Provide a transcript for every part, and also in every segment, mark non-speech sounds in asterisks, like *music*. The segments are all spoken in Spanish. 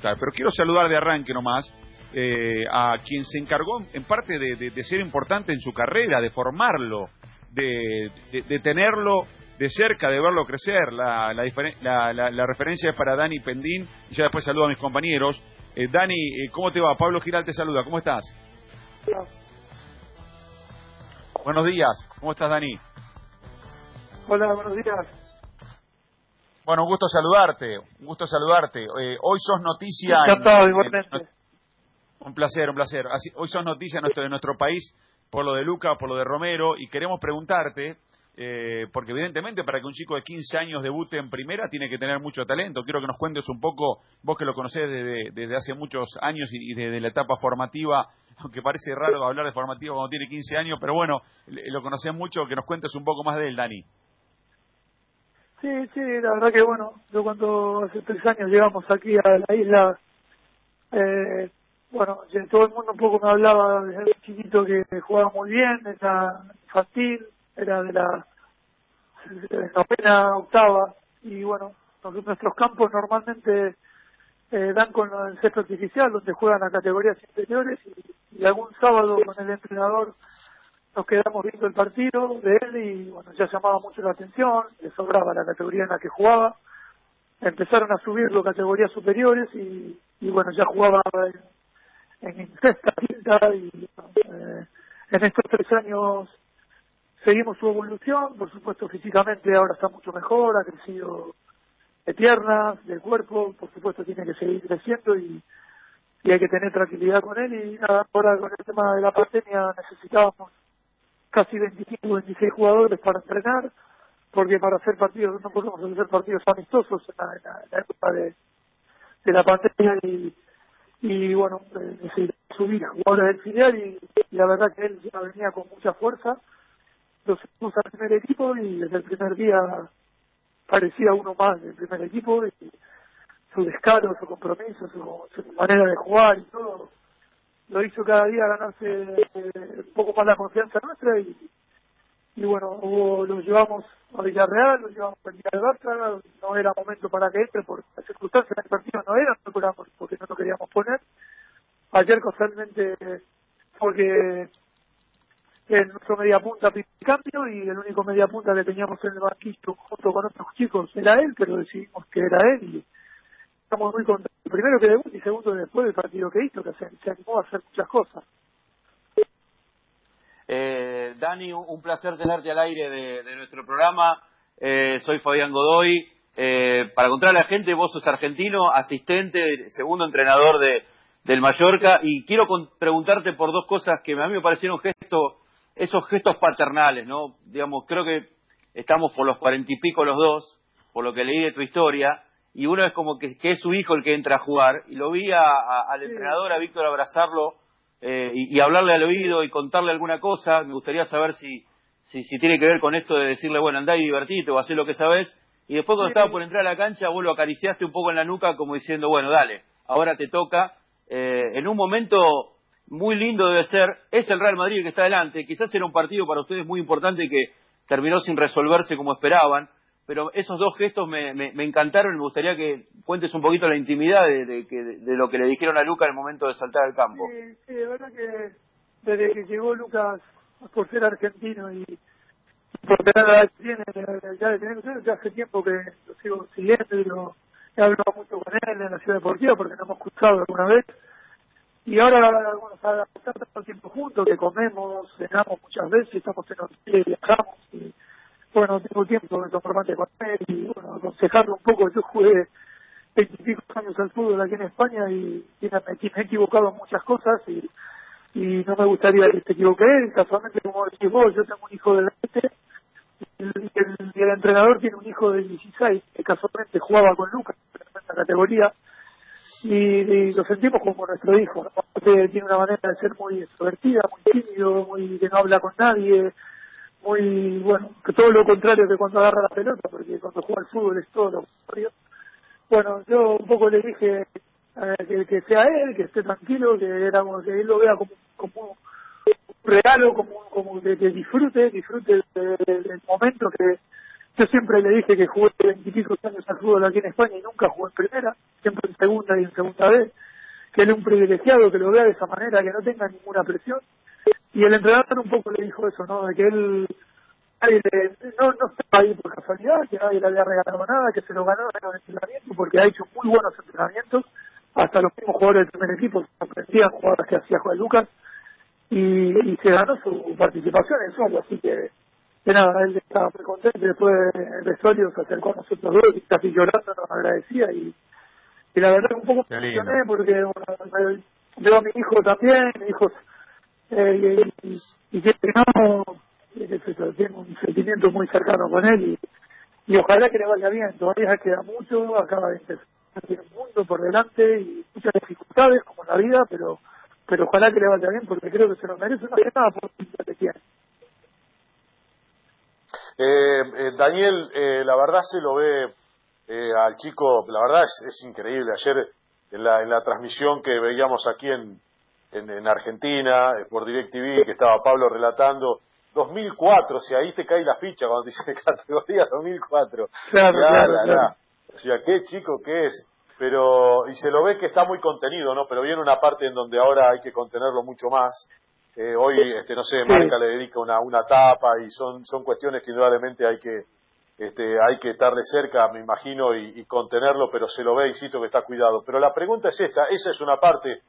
Pero quiero saludar de arranque nomás eh, a quien se encargó en parte de, ser importante en su carrera, de formarlo, de, tenerlo de cerca, de verlo crecer. La, la, referencia es para Dani Pendín y ya después saludo a mis compañeros. Eh, Dani, eh, ¿cómo te va? Pablo Giral te saluda, ¿cómo estás? Buenos días, ¿cómo estás Dani? Hola, buenos días. Bueno, un gusto saludarte, un gusto saludarte. Eh, hoy sos noticia... un placer, un placer. hoy sos noticia nuestro, de nuestro país por lo de Luca, por lo de Romero, y queremos preguntarte, eh, porque evidentemente para que un chico de 15 años debute en primera tiene que tener mucho talento. Quiero que nos cuentes un poco, vos que lo conocés desde, desde hace muchos años y, desde la etapa formativa, aunque parece raro hablar de formativa cuando tiene 15 años, pero bueno, lo conocés mucho, que nos cuentes un poco más de él, Dani. Sí, sí, la verdad que bueno, yo cuando hace tres años llegamos aquí a la isla, eh, bueno, todo el mundo un poco me hablaba desde chiquito que jugaba muy bien, era infantil, era de la novena, octava, y bueno, nuestros campos normalmente eh, dan con el centro artificial, donde juegan a categorías inferiores, y algún sábado con el entrenador nos quedamos viendo el partido de él y bueno, ya llamaba mucho la atención, le sobraba la categoría en la que jugaba, empezaron a subirlo categorías superiores y, y bueno, ya jugaba en, en sexta, quinta y eh, en estos tres años seguimos su evolución, por supuesto físicamente ahora está mucho mejor, ha crecido de piernas, de cuerpo, por supuesto tiene que seguir creciendo y, y hay que tener tranquilidad con él. Y nada, ahora con el tema de la pandemia necesitábamos casi 25 26 jugadores para entrenar, porque para hacer partidos, no podemos hacer partidos amistosos en la, época de, la pandemia y, y bueno, eh, subir jugadores del filial y, la verdad que él ya venía con mucha fuerza. Lo subimos al primer equipo y desde el primer día parecía uno más del primer equipo y su descaro, su compromiso, su manera de jugar y todo lo hizo cada día ganarse eh, un poco más la confianza nuestra y, y bueno, lo llevamos a Villarreal, lo llevamos a Villarreal no era momento para que entre por las circunstancias del partido no eran, no porque no lo queríamos poner. Ayer casualmente porque en nuestro media punta cambio y el único media punta que teníamos en el banquillo junto con otros chicos era él, pero decidimos que era él y estamos muy contentos. Primero que debut y segundo después del partido que hizo, que se, animó a hacer muchas cosas. Eh, Dani, un placer tenerte al aire de, nuestro programa. Eh, soy Fabián Godoy. Eh, para contarle a la gente, vos sos argentino, asistente, segundo entrenador de, del Mallorca, y quiero preguntarte por dos cosas que a mí me parecieron gestos, esos gestos paternales, ¿no? Digamos, creo que estamos por los cuarenta y pico los dos, por lo que leí de tu historia, y uno es como que, es su hijo el que entra a jugar, y lo vi al entrenador, a Víctor, abrazarlo eh, y, hablarle al oído y contarle alguna cosa, me gustaría saber si, si, si tiene que ver con esto de decirle, bueno, andá y divertite o hacé lo que sabes, y después cuando estaba por entrar a la cancha, vos lo acariciaste un poco en la nuca como diciendo, bueno, dale, ahora te toca, eh, en un momento muy lindo debe ser, es el Real Madrid que está adelante, quizás era un partido para ustedes muy importante que terminó sin resolverse como esperaban, pero esos dos gestos me, me, encantaron y me gustaría que cuentes un poquito la intimidad de, de, lo que le dijeron a Lucas el momento de saltar al campo. Sí, sí, de verdad que desde que llegó Lucas por ser argentino y por tener la tiene, ya, ya hace tiempo que lo sigo siguiendo y lo, he hablado mucho con él en la ciudad deportiva porque nos hemos escuchado alguna vez y ahora bueno, todo el tiempo juntos, que comemos, cenamos muchas veces, estamos en hotel, viajamos bueno, tengo tiempo de tomarme con él y bueno, aconsejarlo un poco. Yo jugué veintipico años al fútbol aquí en España y, me, he equivocado en muchas cosas y, no me gustaría que se equivoque él. Casualmente, como decís vos, yo tengo un hijo de 20 y el, entrenador tiene un hijo de 16 que casualmente jugaba con Lucas en esa categoría y, lo sentimos como nuestro hijo. Tiene una manera de ser muy extrovertida, muy tímido, muy que no habla con nadie, muy, bueno, que todo lo contrario que cuando agarra la pelota, porque cuando juega al fútbol es todo lo contrario. Bueno, yo un poco le dije eh, que, sea él, que esté tranquilo, que, éramos, que él lo vea como, como un regalo, como, como que, disfrute, disfrute del, momento que, yo siempre le dije que jugué veintipico años al fútbol aquí en España y nunca jugué en primera, siempre en segunda y en segunda vez, que él es un privilegiado, que lo vea de esa manera, que no tenga ninguna presión. Y el entrenador un poco le dijo eso, ¿no? De que él nadie no, no estaba ahí por casualidad, que nadie le había regalado nada, que se lo ganó en el entrenamiento, porque ha hecho muy buenos entrenamientos, hasta los mismos jugadores del primer equipo aprendían jugadas que hacía Juan Lucas, y, y se ganó su participación en solo, así que, que nada, él estaba muy contento, después el vestuario se acercó a nosotros dos y casi llorando nos agradecía y, y la verdad un poco me porque bueno, veo a mi hijo también, mi hijo eh, y, y, que no tengo un sentimiento muy cercano con él y, ojalá que le vaya bien, todavía queda mucho, acaba de empezar, tiene un mundo por delante y muchas dificultades como la vida, pero pero ojalá que le vaya bien porque creo que se lo merece, no hace nada por que tiene. Eh, eh, Daniel, eh, la verdad se lo ve eh, al chico, la verdad es, es, increíble. Ayer en la, en la transmisión que veíamos aquí en, en, en Argentina, eh, por DirecTV, que estaba Pablo relatando, 2004, si ahí te cae la ficha cuando te dice *laughs* categoría 2004. Claro, ya, claro, claro. O sea, qué chico que es. Pero, y se lo ve que está muy contenido, ¿no? Pero viene una parte en donde ahora hay que contenerlo mucho más. Eh, hoy, este, no sé, Marca le dedica una, una tapa y son, son cuestiones que indudablemente hay que, este, hay que estarle cerca, me imagino, y, y contenerlo, pero se lo ve, insisto, que está cuidado. Pero la pregunta es esta, esa es una parte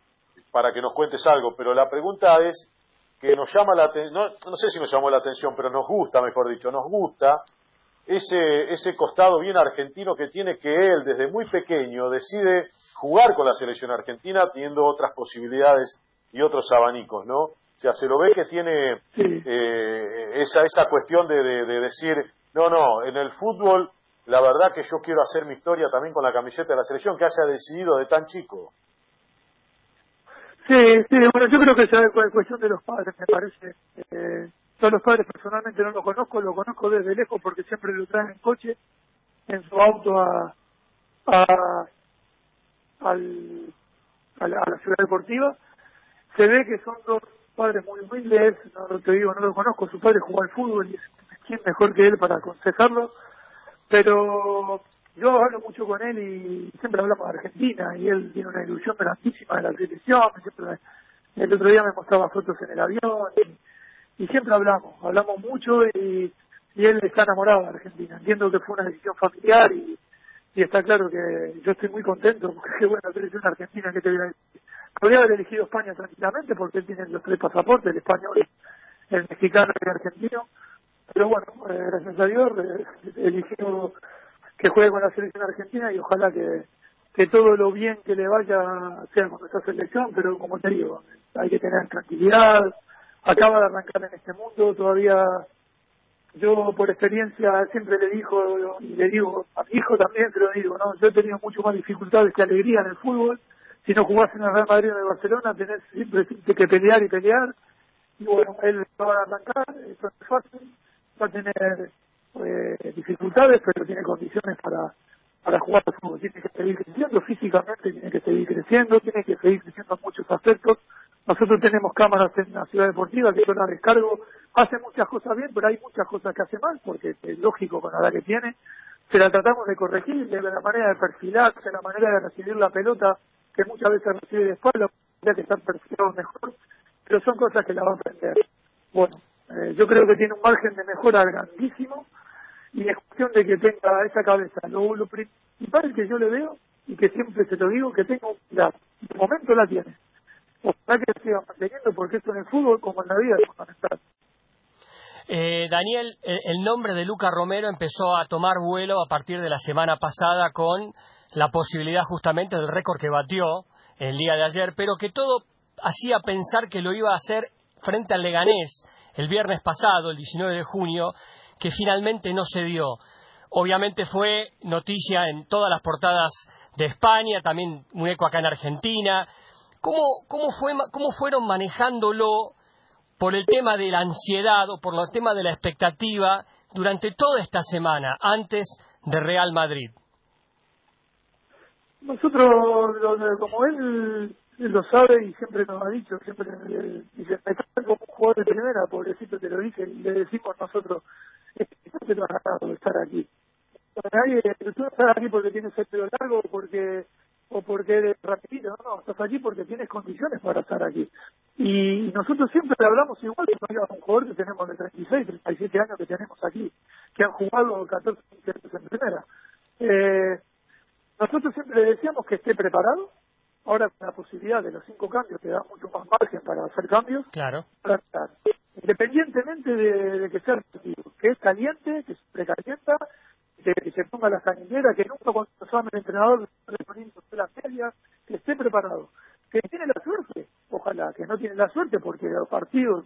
para que nos cuentes algo, pero la pregunta es que nos llama la atención, no, no sé si nos llamó la atención, pero nos gusta, mejor dicho, nos gusta ese, ese costado bien argentino que tiene que él desde muy pequeño decide jugar con la selección argentina teniendo otras posibilidades y otros abanicos, ¿no? O sea, se lo ve que tiene eh, esa, esa cuestión de, de, de decir, no, no, en el fútbol la verdad que yo quiero hacer mi historia también con la camiseta de la selección que haya decidido de tan chico. Sí, sí, bueno, yo creo que es cuestión de los padres, me parece. Eh, yo los padres personalmente no lo conozco, lo conozco desde lejos porque siempre lo traen en coche, en su auto a, a, al, a, la, a la ciudad deportiva. Se ve que son dos padres muy humildes, no te digo, no lo conozco, su padre jugó al fútbol y es quien mejor que él para aconsejarlo, pero yo hablo mucho con él y siempre hablamos de Argentina y él tiene una ilusión grandísima de la selección, siempre, el otro día me mostraba fotos en el avión y, y siempre hablamos, hablamos mucho y, él está enamorado de Argentina, entiendo que fue una decisión familiar y, y está claro que yo estoy muy contento porque qué buena selección argentina que te voy a decir. Podría haber elegido España tranquilamente porque él tiene los tres pasaportes, el español, el mexicano y el argentino, pero bueno, eh, gracias a Dios eh, eligió que juegue con la selección argentina y ojalá que, que todo lo bien que le vaya sea con nuestra selección, pero como te digo, hay que tener tranquilidad, acaba de arrancar en este mundo, todavía yo por experiencia siempre le digo y le digo a mi hijo también se lo digo, no, yo he tenido mucho más dificultades que alegría en el fútbol, si no jugás en el Real Madrid o en el Barcelona tenés siempre que pelear y pelear, y bueno, él va a arrancar, eso es fácil, va a tener eh, dificultades, pero tiene condiciones para, para jugar al fútbol. Tiene que seguir creciendo físicamente, tiene que seguir creciendo, tiene que seguir creciendo en muchos aspectos. Nosotros tenemos cámaras en la ciudad deportiva que yo la descargo, hace muchas cosas bien, pero hay muchas cosas que hace mal, porque es lógico con la edad que tiene. Se la tratamos de corregir, de la manera de perfilarse, la manera de recibir la pelota, que muchas veces recibe de espalda, que estar perfilado mejor, pero son cosas que la va a aprender. Bueno, eh, yo creo que tiene un margen de mejora grandísimo, y es cuestión de que tenga esa cabeza. Lo, lo principal que yo le veo, y que siempre se lo digo, que tenga la De momento la tiene. Ojalá que siga manteniendo, porque esto en el fútbol, como en la vida, es fundamental. Eh, Daniel, el nombre de Luca Romero empezó a tomar vuelo a partir de la semana pasada con la posibilidad justamente del récord que batió el día de ayer, pero que todo hacía pensar que lo iba a hacer frente al Leganés el viernes pasado, el 19 de junio, que finalmente no se dio. Obviamente fue noticia en todas las portadas de España, también un eco acá en Argentina. ¿Cómo, cómo, fue, cómo fueron manejándolo por el tema de la ansiedad o por el tema de la expectativa durante toda esta semana, antes de Real Madrid? Nosotros, como él, lo sabe y siempre nos ha dicho, siempre dice, me trata como jugador de primera, pobrecito te lo dice, y le decimos nosotros, has ganado de estar aquí. Nadie, tú no estás aquí porque tienes el pelo largo o porque o porque eres rapidito, no, no, estás aquí porque tienes condiciones para estar aquí. Y nosotros siempre hablamos igual que no un jugador que tenemos de 36, 37 años que tenemos aquí, que han jugado 14, 15 años en primera. Eh, nosotros siempre le decíamos que esté preparado, ahora con la posibilidad de los cinco cambios te da mucho más margen para hacer cambios. Claro. Para estar. Independientemente de, de que sea que es caliente, que se precalienta, que, se ponga la sanguinera, que nunca cuando se llame el entrenador le que esté preparado. Que tiene la suerte, ojalá, que no tiene la suerte porque los partidos,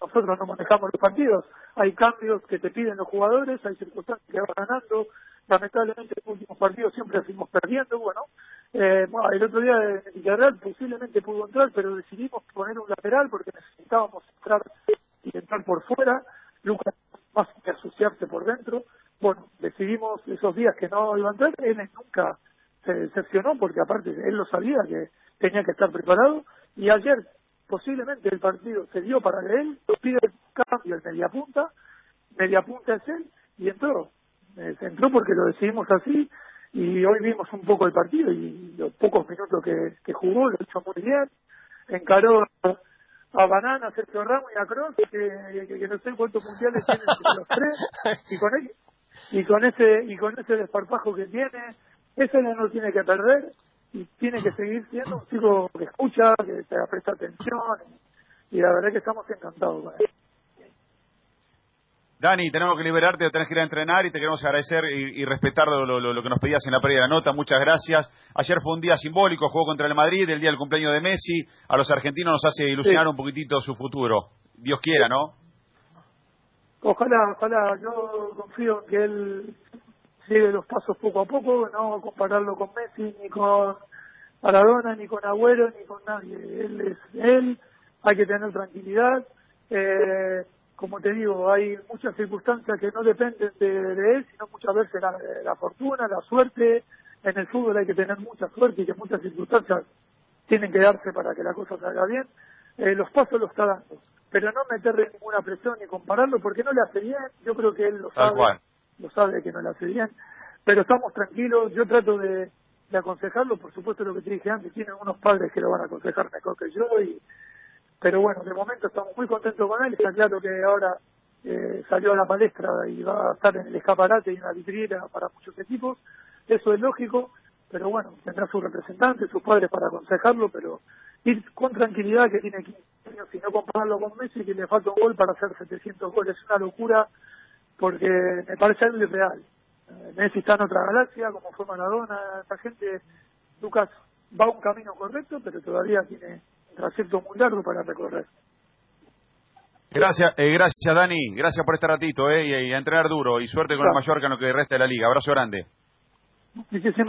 nosotros no manejamos los partidos, hay cambios que te piden los jugadores, hay circunstancias que van ganando, lamentablemente en los últimos partidos siempre fuimos perdiendo, bueno, eh, el otro día en Villarreal posiblemente pudo entrar, pero decidimos poner un lateral porque necesitábamos entrar y entrar por fuera, Lucas más que asociarse por dentro, bueno, decidimos esos días que no iba a entrar, él nunca se decepcionó porque aparte él lo sabía que tenía que estar preparado y ayer posiblemente el partido se dio para que él pide el cambio el mediapunta, mediapunta es él y entró, eh, entró porque lo decidimos así y hoy vimos un poco el partido y los pocos minutos que, que jugó lo hizo muy bien, encaró a Banana, Sergio Ramos y a Cross, que, que, no sé cuántos mundiales tienen *laughs* los tres, y con, él, y con ese y con ese desparpajo que tiene, ese no lo tiene que perder y tiene que seguir siendo un chico que escucha, que te presta atención y la verdad que estamos encantados con él. Dani, tenemos que liberarte, tenés que ir a entrenar y te queremos agradecer y, respetar lo, que nos pedías en la previa de la nota. Muchas gracias. Ayer fue un día simbólico, jugó contra el Madrid, el día del cumpleaños de Messi. A los argentinos nos hace ilusionar un poquitito su futuro. Dios quiera, ¿no? Ojalá, ojalá. Yo confío en que él sigue los pasos poco a poco, no compararlo con Messi, ni con Maradona, ni con Agüero, ni con nadie. Él es él, hay que tener tranquilidad. Eh, como te digo, hay muchas circunstancias que no dependen de, él, sino muchas veces la, la, fortuna, la suerte. En el fútbol hay que tener mucha suerte y que muchas circunstancias tienen que darse para que la cosa salga bien. Eh, los pasos los está dando pero no meterle ninguna presión ni compararlo porque no le hace bien, yo creo que él lo sabe, lo sabe que no le hace bien, pero estamos tranquilos, yo trato de, aconsejarlo, por supuesto lo que te dije antes, tiene unos padres que lo van a aconsejar mejor que yo, y pero bueno, de momento estamos muy contentos con él, está claro que ahora eh, salió a la palestra y va a estar en el escaparate y en la vitrina para muchos equipos, eso es lógico, pero bueno, tendrá su representante, sus padres para aconsejarlo, pero ir con tranquilidad que tiene 15 años y no compararlo con Messi que le falta un gol para hacer 700 goles. Es una locura porque me parece algo irreal. Eh, Messi está en otra galaxia, como fue Maradona, esta gente, Lucas va un camino correcto, pero todavía tiene trayecto muy largo para recorrer. Gracias, eh, gracias Dani, gracias por este ratito eh, y, a entrenar duro y suerte con el Mallorca en lo que resta de la liga. Abrazo grande. Muchísimas